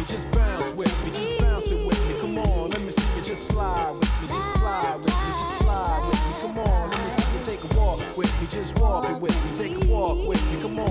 Me, just bounce with me, just bounce it with me. Come on, let me see you just slide with me, just slide with me, just slide with me. Come on, let me see you take a walk with me, just walk it with me, take a walk with me. Come on,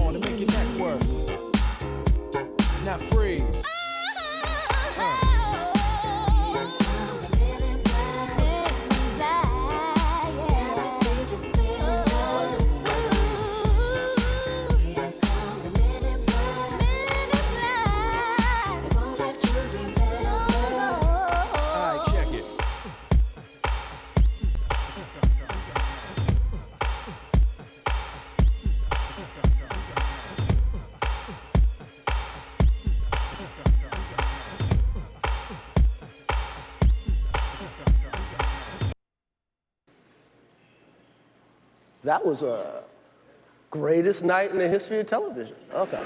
That was a greatest night in the history of television. Okay.